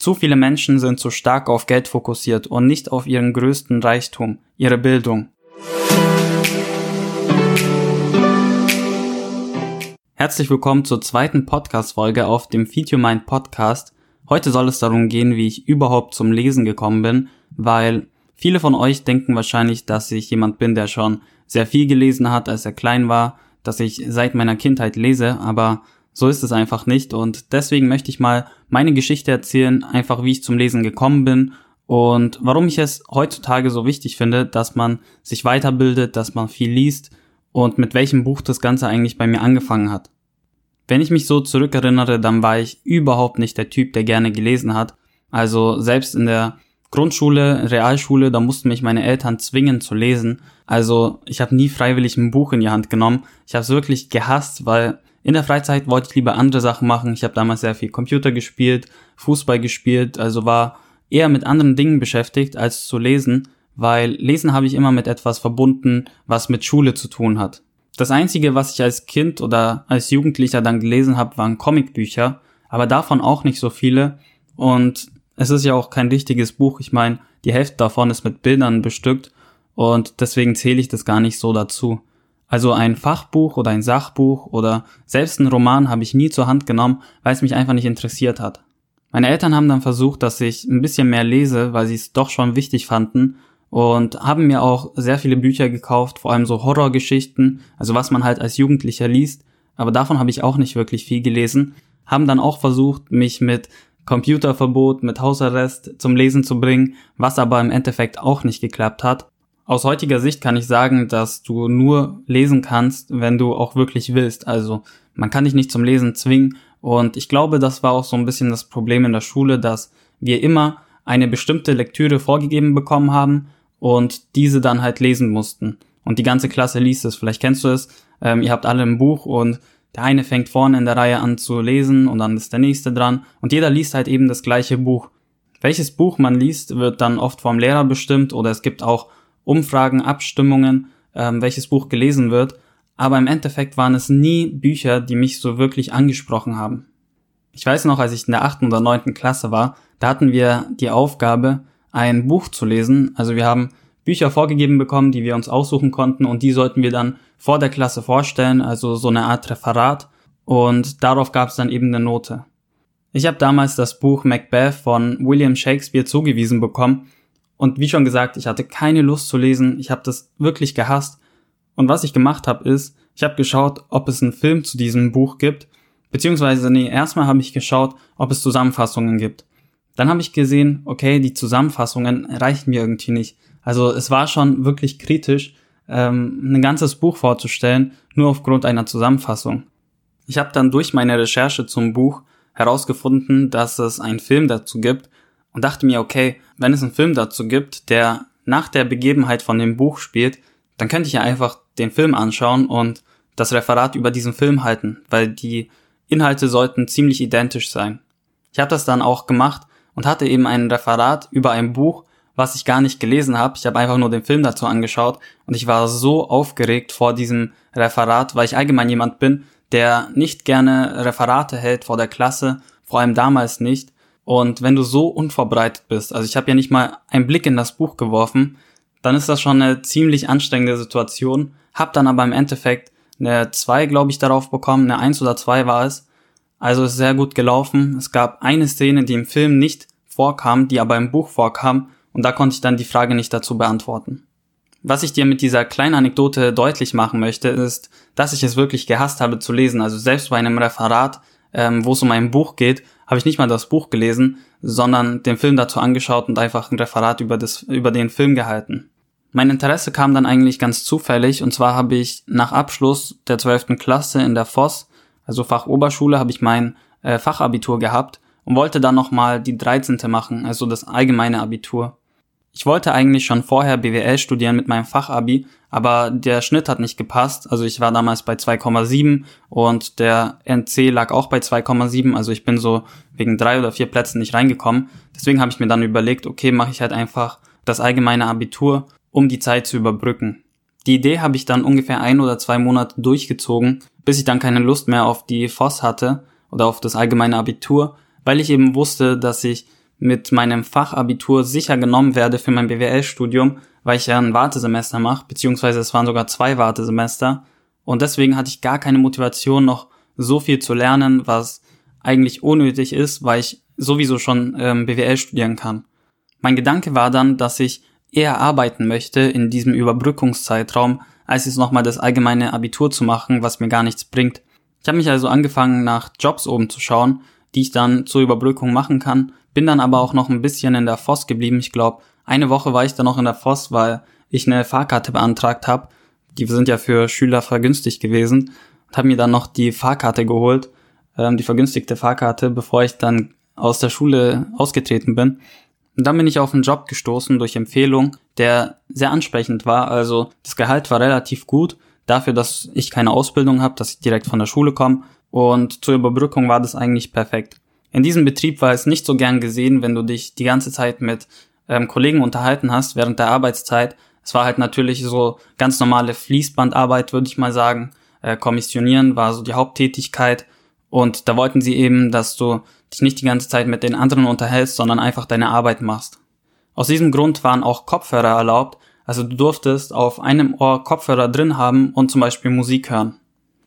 Zu viele Menschen sind zu stark auf Geld fokussiert und nicht auf ihren größten Reichtum, ihre Bildung. Herzlich willkommen zur zweiten Podcast-Folge auf dem Feed Your Mind Podcast. Heute soll es darum gehen, wie ich überhaupt zum Lesen gekommen bin, weil viele von euch denken wahrscheinlich, dass ich jemand bin, der schon sehr viel gelesen hat, als er klein war, dass ich seit meiner Kindheit lese, aber so ist es einfach nicht und deswegen möchte ich mal meine Geschichte erzählen, einfach wie ich zum Lesen gekommen bin und warum ich es heutzutage so wichtig finde, dass man sich weiterbildet, dass man viel liest und mit welchem Buch das Ganze eigentlich bei mir angefangen hat. Wenn ich mich so zurückerinnere, dann war ich überhaupt nicht der Typ, der gerne gelesen hat. Also selbst in der Grundschule, Realschule, da mussten mich meine Eltern zwingen zu lesen. Also ich habe nie freiwillig ein Buch in die Hand genommen. Ich habe es wirklich gehasst, weil in der Freizeit wollte ich lieber andere Sachen machen. Ich habe damals sehr viel Computer gespielt, Fußball gespielt, also war eher mit anderen Dingen beschäftigt als zu lesen, weil Lesen habe ich immer mit etwas verbunden, was mit Schule zu tun hat. Das Einzige, was ich als Kind oder als Jugendlicher dann gelesen habe, waren Comicbücher, aber davon auch nicht so viele. Und es ist ja auch kein richtiges Buch. Ich meine, die Hälfte davon ist mit Bildern bestückt und deswegen zähle ich das gar nicht so dazu. Also ein Fachbuch oder ein Sachbuch oder selbst ein Roman habe ich nie zur Hand genommen, weil es mich einfach nicht interessiert hat. Meine Eltern haben dann versucht, dass ich ein bisschen mehr lese, weil sie es doch schon wichtig fanden und haben mir auch sehr viele Bücher gekauft, vor allem so Horrorgeschichten, also was man halt als Jugendlicher liest, aber davon habe ich auch nicht wirklich viel gelesen, haben dann auch versucht, mich mit Computerverbot, mit Hausarrest zum Lesen zu bringen, was aber im Endeffekt auch nicht geklappt hat. Aus heutiger Sicht kann ich sagen, dass du nur lesen kannst, wenn du auch wirklich willst. Also man kann dich nicht zum Lesen zwingen. Und ich glaube, das war auch so ein bisschen das Problem in der Schule, dass wir immer eine bestimmte Lektüre vorgegeben bekommen haben und diese dann halt lesen mussten. Und die ganze Klasse liest es. Vielleicht kennst du es. Ähm, ihr habt alle ein Buch und der eine fängt vorne in der Reihe an zu lesen und dann ist der nächste dran. Und jeder liest halt eben das gleiche Buch. Welches Buch man liest, wird dann oft vom Lehrer bestimmt oder es gibt auch Umfragen, Abstimmungen, ähm, welches Buch gelesen wird, aber im Endeffekt waren es nie Bücher, die mich so wirklich angesprochen haben. Ich weiß noch, als ich in der achten oder neunten Klasse war, da hatten wir die Aufgabe, ein Buch zu lesen. Also wir haben Bücher vorgegeben bekommen, die wir uns aussuchen konnten und die sollten wir dann vor der Klasse vorstellen, also so eine Art Referat und darauf gab es dann eben eine Note. Ich habe damals das Buch Macbeth von William Shakespeare zugewiesen bekommen und wie schon gesagt, ich hatte keine Lust zu lesen. Ich habe das wirklich gehasst. Und was ich gemacht habe, ist, ich habe geschaut, ob es einen Film zu diesem Buch gibt. Beziehungsweise, nee, erstmal habe ich geschaut, ob es Zusammenfassungen gibt. Dann habe ich gesehen, okay, die Zusammenfassungen reichen mir irgendwie nicht. Also es war schon wirklich kritisch, ähm, ein ganzes Buch vorzustellen, nur aufgrund einer Zusammenfassung. Ich habe dann durch meine Recherche zum Buch herausgefunden, dass es einen Film dazu gibt und dachte mir, okay, wenn es einen Film dazu gibt, der nach der Begebenheit von dem Buch spielt, dann könnte ich ja einfach den Film anschauen und das Referat über diesen Film halten, weil die Inhalte sollten ziemlich identisch sein. Ich habe das dann auch gemacht und hatte eben ein Referat über ein Buch, was ich gar nicht gelesen habe. Ich habe einfach nur den Film dazu angeschaut und ich war so aufgeregt vor diesem Referat, weil ich allgemein jemand bin, der nicht gerne Referate hält vor der Klasse, vor allem damals nicht. Und wenn du so unvorbereitet bist, also ich habe ja nicht mal einen Blick in das Buch geworfen, dann ist das schon eine ziemlich anstrengende Situation. Hab dann aber im Endeffekt eine 2, glaube ich, darauf bekommen, eine 1 oder 2 war es. Also ist sehr gut gelaufen. Es gab eine Szene, die im Film nicht vorkam, die aber im Buch vorkam und da konnte ich dann die Frage nicht dazu beantworten. Was ich dir mit dieser kleinen Anekdote deutlich machen möchte, ist, dass ich es wirklich gehasst habe zu lesen. Also selbst bei einem Referat, ähm, wo es um ein Buch geht, habe ich nicht mal das Buch gelesen, sondern den Film dazu angeschaut und einfach ein Referat über, das, über den Film gehalten. Mein Interesse kam dann eigentlich ganz zufällig und zwar habe ich nach Abschluss der 12. Klasse in der FOS, also Fachoberschule, habe ich mein äh, Fachabitur gehabt und wollte dann nochmal die 13. machen, also das allgemeine Abitur. Ich wollte eigentlich schon vorher BWL studieren mit meinem Fachabi, aber der Schnitt hat nicht gepasst. Also ich war damals bei 2,7 und der NC lag auch bei 2,7. Also ich bin so wegen drei oder vier Plätzen nicht reingekommen. Deswegen habe ich mir dann überlegt, okay, mache ich halt einfach das allgemeine Abitur, um die Zeit zu überbrücken. Die Idee habe ich dann ungefähr ein oder zwei Monate durchgezogen, bis ich dann keine Lust mehr auf die FOS hatte oder auf das allgemeine Abitur, weil ich eben wusste, dass ich mit meinem Fachabitur sicher genommen werde für mein BWL-Studium, weil ich ja ein Wartesemester mache, beziehungsweise es waren sogar zwei Wartesemester. Und deswegen hatte ich gar keine Motivation, noch so viel zu lernen, was eigentlich unnötig ist, weil ich sowieso schon ähm, BWL studieren kann. Mein Gedanke war dann, dass ich eher arbeiten möchte in diesem Überbrückungszeitraum, als jetzt nochmal das allgemeine Abitur zu machen, was mir gar nichts bringt. Ich habe mich also angefangen, nach Jobs oben zu schauen, die ich dann zur Überbrückung machen kann, bin dann aber auch noch ein bisschen in der FOS geblieben. Ich glaube, eine Woche war ich dann noch in der FOS, weil ich eine Fahrkarte beantragt habe. Die sind ja für Schüler vergünstigt gewesen und habe mir dann noch die Fahrkarte geholt, ähm, die vergünstigte Fahrkarte, bevor ich dann aus der Schule ausgetreten bin. Und dann bin ich auf einen Job gestoßen durch Empfehlung, der sehr ansprechend war. Also das Gehalt war relativ gut dafür, dass ich keine Ausbildung habe, dass ich direkt von der Schule komme. Und zur Überbrückung war das eigentlich perfekt. In diesem Betrieb war es nicht so gern gesehen, wenn du dich die ganze Zeit mit ähm, Kollegen unterhalten hast während der Arbeitszeit. Es war halt natürlich so ganz normale Fließbandarbeit, würde ich mal sagen. Äh, Kommissionieren war so die Haupttätigkeit. Und da wollten sie eben, dass du dich nicht die ganze Zeit mit den anderen unterhältst, sondern einfach deine Arbeit machst. Aus diesem Grund waren auch Kopfhörer erlaubt, also du durftest auf einem Ohr Kopfhörer drin haben und zum Beispiel Musik hören.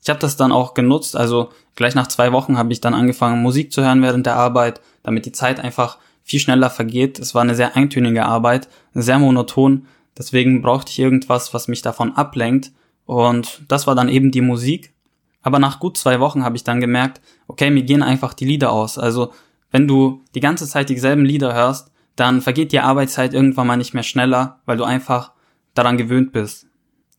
Ich habe das dann auch genutzt, also gleich nach zwei Wochen habe ich dann angefangen, Musik zu hören während der Arbeit, damit die Zeit einfach viel schneller vergeht. Es war eine sehr eintönige Arbeit, sehr monoton, deswegen brauchte ich irgendwas, was mich davon ablenkt und das war dann eben die Musik. Aber nach gut zwei Wochen habe ich dann gemerkt, okay, mir gehen einfach die Lieder aus. Also wenn du die ganze Zeit dieselben Lieder hörst, dann vergeht die Arbeitszeit irgendwann mal nicht mehr schneller, weil du einfach daran gewöhnt bist.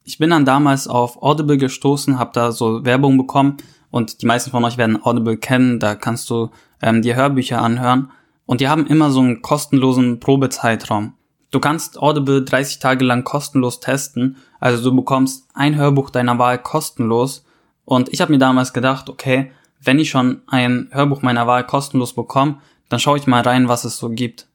Ich bin dann damals auf Audible gestoßen, habe da so Werbung bekommen und die meisten von euch werden Audible kennen, da kannst du ähm, dir Hörbücher anhören und die haben immer so einen kostenlosen Probezeitraum. Du kannst Audible 30 Tage lang kostenlos testen, also du bekommst ein Hörbuch deiner Wahl kostenlos und ich habe mir damals gedacht, okay, wenn ich schon ein Hörbuch meiner Wahl kostenlos bekomme, dann schaue ich mal rein, was es so gibt.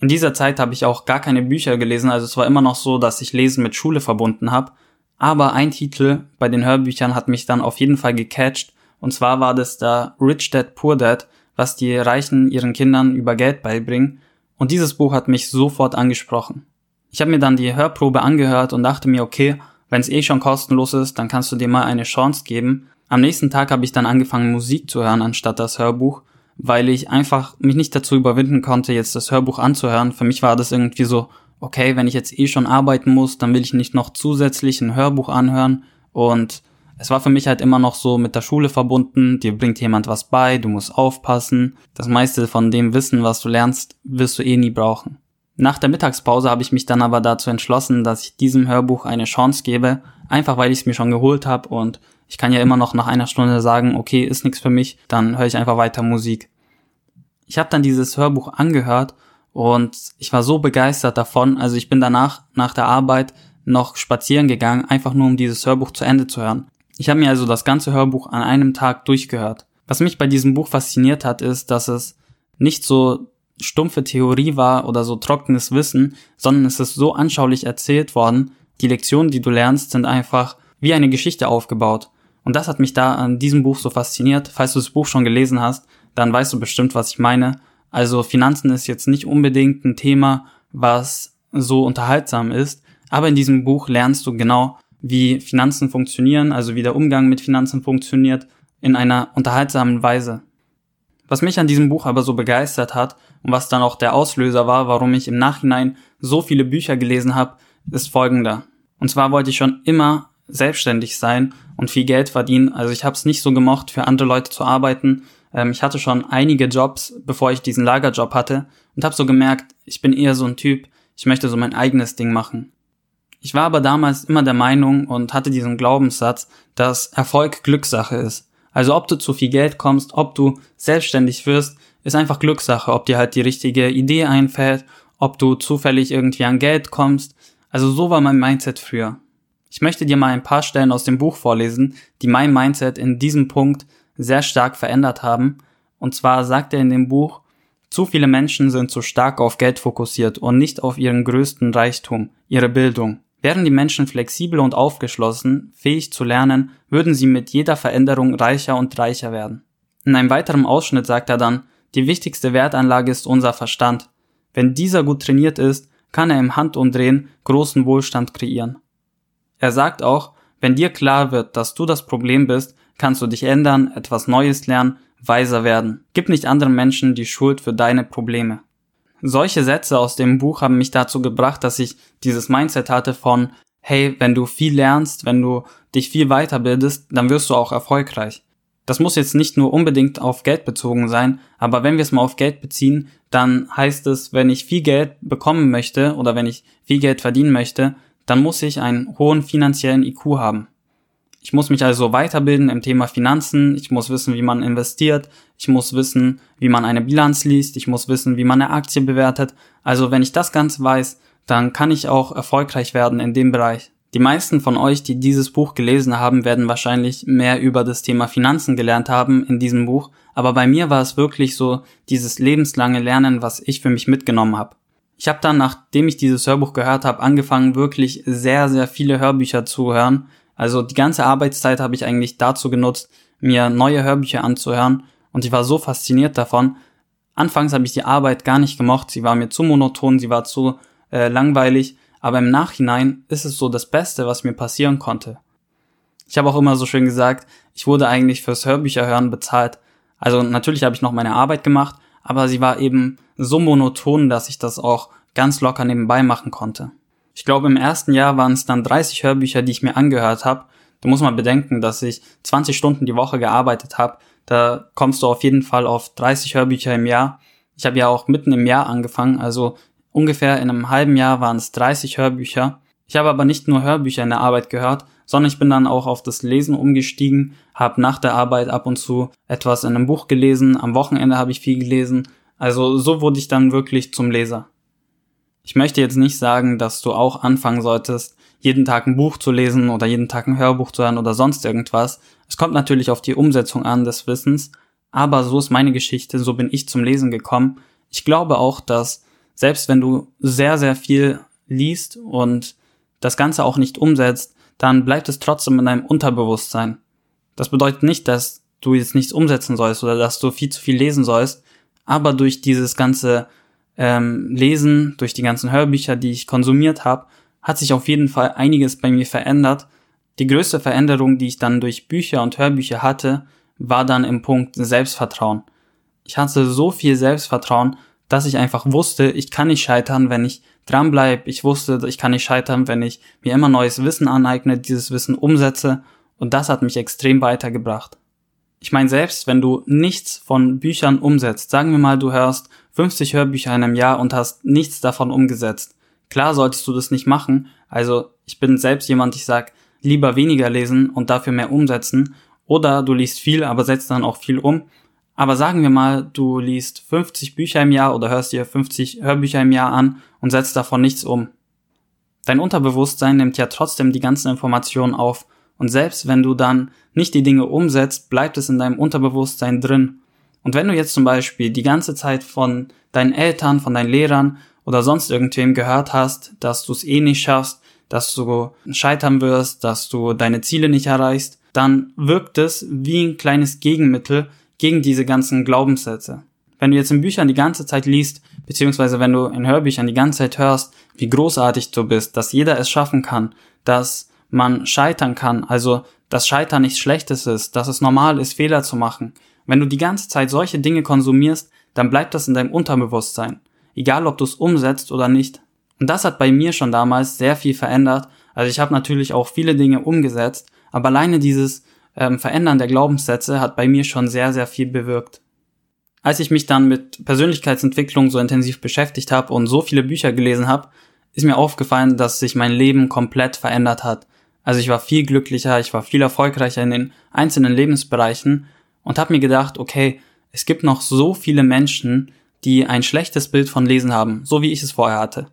In dieser Zeit habe ich auch gar keine Bücher gelesen, also es war immer noch so, dass ich Lesen mit Schule verbunden habe. Aber ein Titel bei den Hörbüchern hat mich dann auf jeden Fall gecatcht. Und zwar war das da Rich Dad Poor Dad, was die Reichen ihren Kindern über Geld beibringen. Und dieses Buch hat mich sofort angesprochen. Ich habe mir dann die Hörprobe angehört und dachte mir, okay, wenn es eh schon kostenlos ist, dann kannst du dir mal eine Chance geben. Am nächsten Tag habe ich dann angefangen, Musik zu hören anstatt das Hörbuch weil ich einfach mich nicht dazu überwinden konnte, jetzt das Hörbuch anzuhören. Für mich war das irgendwie so, okay, wenn ich jetzt eh schon arbeiten muss, dann will ich nicht noch zusätzlich ein Hörbuch anhören. Und es war für mich halt immer noch so mit der Schule verbunden, dir bringt jemand was bei, du musst aufpassen. Das meiste von dem Wissen, was du lernst, wirst du eh nie brauchen. Nach der Mittagspause habe ich mich dann aber dazu entschlossen, dass ich diesem Hörbuch eine Chance gebe, einfach weil ich es mir schon geholt habe und ich kann ja immer noch nach einer Stunde sagen, okay, ist nichts für mich, dann höre ich einfach weiter Musik. Ich habe dann dieses Hörbuch angehört und ich war so begeistert davon. Also ich bin danach nach der Arbeit noch spazieren gegangen, einfach nur um dieses Hörbuch zu Ende zu hören. Ich habe mir also das ganze Hörbuch an einem Tag durchgehört. Was mich bei diesem Buch fasziniert hat, ist, dass es nicht so stumpfe Theorie war oder so trockenes Wissen, sondern es ist so anschaulich erzählt worden. Die Lektionen, die du lernst, sind einfach wie eine Geschichte aufgebaut. Und das hat mich da an diesem Buch so fasziniert. Falls du das Buch schon gelesen hast, dann weißt du bestimmt, was ich meine. Also Finanzen ist jetzt nicht unbedingt ein Thema, was so unterhaltsam ist, aber in diesem Buch lernst du genau, wie Finanzen funktionieren, also wie der Umgang mit Finanzen funktioniert, in einer unterhaltsamen Weise. Was mich an diesem Buch aber so begeistert hat und was dann auch der Auslöser war, warum ich im Nachhinein so viele Bücher gelesen habe, ist folgender. Und zwar wollte ich schon immer selbstständig sein und viel Geld verdienen. Also ich habe es nicht so gemocht, für andere Leute zu arbeiten. Ähm, ich hatte schon einige Jobs, bevor ich diesen Lagerjob hatte und habe so gemerkt, ich bin eher so ein Typ, ich möchte so mein eigenes Ding machen. Ich war aber damals immer der Meinung und hatte diesen Glaubenssatz, dass Erfolg Glückssache ist. Also ob du zu viel Geld kommst, ob du selbstständig wirst, ist einfach Glückssache, ob dir halt die richtige Idee einfällt, ob du zufällig irgendwie an Geld kommst. Also so war mein Mindset früher. Ich möchte dir mal ein paar Stellen aus dem Buch vorlesen, die mein Mindset in diesem Punkt sehr stark verändert haben. Und zwar sagt er in dem Buch, zu viele Menschen sind zu stark auf Geld fokussiert und nicht auf ihren größten Reichtum, ihre Bildung. Wären die Menschen flexibel und aufgeschlossen, fähig zu lernen, würden sie mit jeder Veränderung reicher und reicher werden. In einem weiteren Ausschnitt sagt er dann, Die wichtigste Wertanlage ist unser Verstand. Wenn dieser gut trainiert ist, kann er im Handumdrehen großen Wohlstand kreieren. Er sagt auch, wenn dir klar wird, dass du das Problem bist, kannst du dich ändern, etwas Neues lernen, weiser werden. Gib nicht anderen Menschen die Schuld für deine Probleme. Solche Sätze aus dem Buch haben mich dazu gebracht, dass ich dieses Mindset hatte von, hey, wenn du viel lernst, wenn du dich viel weiterbildest, dann wirst du auch erfolgreich. Das muss jetzt nicht nur unbedingt auf Geld bezogen sein, aber wenn wir es mal auf Geld beziehen, dann heißt es, wenn ich viel Geld bekommen möchte oder wenn ich viel Geld verdienen möchte, dann muss ich einen hohen finanziellen IQ haben. Ich muss mich also weiterbilden im Thema Finanzen, ich muss wissen, wie man investiert, ich muss wissen, wie man eine Bilanz liest, ich muss wissen, wie man eine Aktie bewertet. Also wenn ich das Ganze weiß, dann kann ich auch erfolgreich werden in dem Bereich. Die meisten von euch, die dieses Buch gelesen haben, werden wahrscheinlich mehr über das Thema Finanzen gelernt haben in diesem Buch, aber bei mir war es wirklich so dieses lebenslange Lernen, was ich für mich mitgenommen habe. Ich habe dann, nachdem ich dieses Hörbuch gehört habe, angefangen, wirklich sehr, sehr viele Hörbücher zu hören. Also die ganze Arbeitszeit habe ich eigentlich dazu genutzt, mir neue Hörbücher anzuhören und ich war so fasziniert davon. Anfangs habe ich die Arbeit gar nicht gemocht, sie war mir zu monoton, sie war zu äh, langweilig aber im Nachhinein ist es so das Beste, was mir passieren konnte. Ich habe auch immer so schön gesagt, ich wurde eigentlich fürs Hörbücherhören bezahlt. Also natürlich habe ich noch meine Arbeit gemacht, aber sie war eben so monoton, dass ich das auch ganz locker nebenbei machen konnte. Ich glaube, im ersten Jahr waren es dann 30 Hörbücher, die ich mir angehört habe. Du musst mal bedenken, dass ich 20 Stunden die Woche gearbeitet habe. Da kommst du auf jeden Fall auf 30 Hörbücher im Jahr. Ich habe ja auch mitten im Jahr angefangen, also Ungefähr in einem halben Jahr waren es 30 Hörbücher. Ich habe aber nicht nur Hörbücher in der Arbeit gehört, sondern ich bin dann auch auf das Lesen umgestiegen, habe nach der Arbeit ab und zu etwas in einem Buch gelesen, am Wochenende habe ich viel gelesen. Also so wurde ich dann wirklich zum Leser. Ich möchte jetzt nicht sagen, dass du auch anfangen solltest, jeden Tag ein Buch zu lesen oder jeden Tag ein Hörbuch zu hören oder sonst irgendwas. Es kommt natürlich auf die Umsetzung an des Wissens, aber so ist meine Geschichte, so bin ich zum Lesen gekommen. Ich glaube auch, dass selbst wenn du sehr, sehr viel liest und das Ganze auch nicht umsetzt, dann bleibt es trotzdem in deinem Unterbewusstsein. Das bedeutet nicht, dass du jetzt nichts umsetzen sollst oder dass du viel zu viel lesen sollst, aber durch dieses ganze ähm, Lesen, durch die ganzen Hörbücher, die ich konsumiert habe, hat sich auf jeden Fall einiges bei mir verändert. Die größte Veränderung, die ich dann durch Bücher und Hörbücher hatte, war dann im Punkt Selbstvertrauen. Ich hatte so viel Selbstvertrauen dass ich einfach wusste, ich kann nicht scheitern, wenn ich dranbleibe. Ich wusste, ich kann nicht scheitern, wenn ich mir immer neues Wissen aneigne, dieses Wissen umsetze. Und das hat mich extrem weitergebracht. Ich meine, selbst wenn du nichts von Büchern umsetzt, sagen wir mal, du hörst 50 Hörbücher in einem Jahr und hast nichts davon umgesetzt. Klar solltest du das nicht machen. Also ich bin selbst jemand, ich sag, lieber weniger lesen und dafür mehr umsetzen. Oder du liest viel, aber setzt dann auch viel um. Aber sagen wir mal, du liest 50 Bücher im Jahr oder hörst dir 50 Hörbücher im Jahr an und setzt davon nichts um. Dein Unterbewusstsein nimmt ja trotzdem die ganzen Informationen auf und selbst wenn du dann nicht die Dinge umsetzt, bleibt es in deinem Unterbewusstsein drin. Und wenn du jetzt zum Beispiel die ganze Zeit von deinen Eltern, von deinen Lehrern oder sonst irgendwem gehört hast, dass du es eh nicht schaffst, dass du scheitern wirst, dass du deine Ziele nicht erreichst, dann wirkt es wie ein kleines Gegenmittel, gegen diese ganzen Glaubenssätze. Wenn du jetzt in Büchern die ganze Zeit liest, beziehungsweise wenn du in Hörbüchern die ganze Zeit hörst, wie großartig du bist, dass jeder es schaffen kann, dass man scheitern kann, also dass Scheitern nichts Schlechtes ist, dass es normal ist, Fehler zu machen. Wenn du die ganze Zeit solche Dinge konsumierst, dann bleibt das in deinem Unterbewusstsein. Egal, ob du es umsetzt oder nicht. Und das hat bei mir schon damals sehr viel verändert. Also ich habe natürlich auch viele Dinge umgesetzt, aber alleine dieses ähm, Verändern der Glaubenssätze hat bei mir schon sehr, sehr viel bewirkt. Als ich mich dann mit Persönlichkeitsentwicklung so intensiv beschäftigt habe und so viele Bücher gelesen habe, ist mir aufgefallen, dass sich mein Leben komplett verändert hat. Also ich war viel glücklicher, ich war viel erfolgreicher in den einzelnen Lebensbereichen und habe mir gedacht, okay, es gibt noch so viele Menschen, die ein schlechtes Bild von Lesen haben, so wie ich es vorher hatte.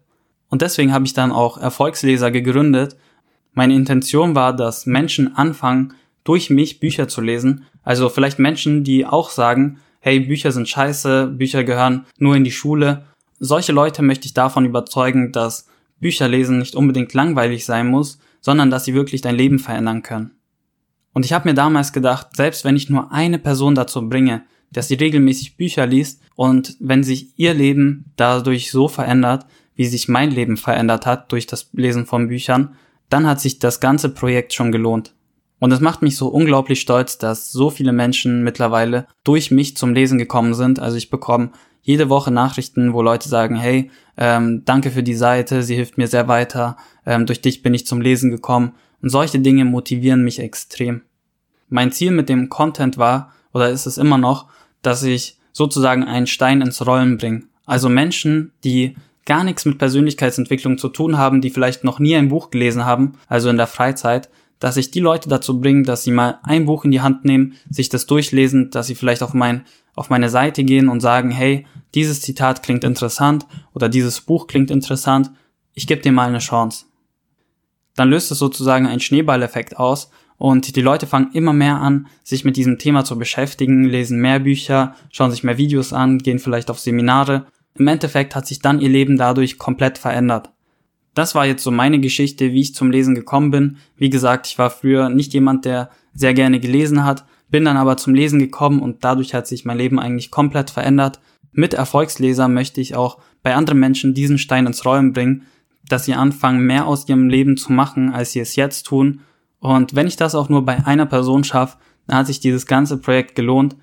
Und deswegen habe ich dann auch Erfolgsleser gegründet. Meine Intention war, dass Menschen anfangen, durch mich Bücher zu lesen. Also vielleicht Menschen, die auch sagen, hey, Bücher sind scheiße, Bücher gehören nur in die Schule. Solche Leute möchte ich davon überzeugen, dass Bücher lesen nicht unbedingt langweilig sein muss, sondern dass sie wirklich dein Leben verändern können. Und ich habe mir damals gedacht, selbst wenn ich nur eine Person dazu bringe, dass sie regelmäßig Bücher liest und wenn sich ihr Leben dadurch so verändert, wie sich mein Leben verändert hat durch das Lesen von Büchern, dann hat sich das ganze Projekt schon gelohnt. Und es macht mich so unglaublich stolz, dass so viele Menschen mittlerweile durch mich zum Lesen gekommen sind. Also ich bekomme jede Woche Nachrichten, wo Leute sagen, hey, ähm, danke für die Seite, sie hilft mir sehr weiter, ähm, durch dich bin ich zum Lesen gekommen. Und solche Dinge motivieren mich extrem. Mein Ziel mit dem Content war, oder ist es immer noch, dass ich sozusagen einen Stein ins Rollen bringe. Also Menschen, die gar nichts mit Persönlichkeitsentwicklung zu tun haben, die vielleicht noch nie ein Buch gelesen haben, also in der Freizeit, dass ich die Leute dazu bringe, dass sie mal ein Buch in die Hand nehmen, sich das durchlesen, dass sie vielleicht auf mein, auf meine Seite gehen und sagen, hey, dieses Zitat klingt interessant oder dieses Buch klingt interessant, ich gebe dir mal eine Chance. Dann löst es sozusagen einen Schneeballeffekt aus und die Leute fangen immer mehr an, sich mit diesem Thema zu beschäftigen, lesen mehr Bücher, schauen sich mehr Videos an, gehen vielleicht auf Seminare. Im Endeffekt hat sich dann ihr Leben dadurch komplett verändert. Das war jetzt so meine Geschichte, wie ich zum Lesen gekommen bin. Wie gesagt, ich war früher nicht jemand, der sehr gerne gelesen hat, bin dann aber zum Lesen gekommen und dadurch hat sich mein Leben eigentlich komplett verändert. Mit Erfolgsleser möchte ich auch bei anderen Menschen diesen Stein ins Rollen bringen, dass sie anfangen, mehr aus ihrem Leben zu machen, als sie es jetzt tun. Und wenn ich das auch nur bei einer Person schaffe, dann hat sich dieses ganze Projekt gelohnt.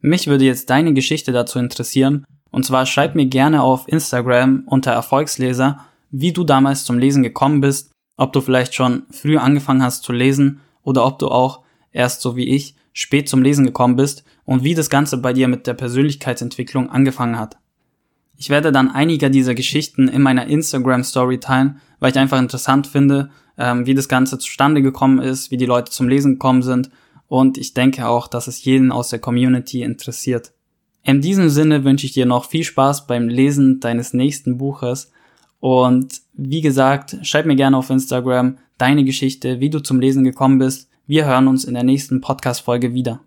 Mich würde jetzt deine Geschichte dazu interessieren. Und zwar schreib mir gerne auf Instagram unter Erfolgsleser wie du damals zum Lesen gekommen bist, ob du vielleicht schon früh angefangen hast zu lesen oder ob du auch erst so wie ich spät zum Lesen gekommen bist und wie das Ganze bei dir mit der Persönlichkeitsentwicklung angefangen hat. Ich werde dann einige dieser Geschichten in meiner Instagram Story teilen, weil ich einfach interessant finde, ähm, wie das Ganze zustande gekommen ist, wie die Leute zum Lesen gekommen sind und ich denke auch, dass es jeden aus der Community interessiert. In diesem Sinne wünsche ich dir noch viel Spaß beim Lesen deines nächsten Buches und wie gesagt, schreib mir gerne auf Instagram deine Geschichte, wie du zum Lesen gekommen bist. Wir hören uns in der nächsten Podcast-Folge wieder.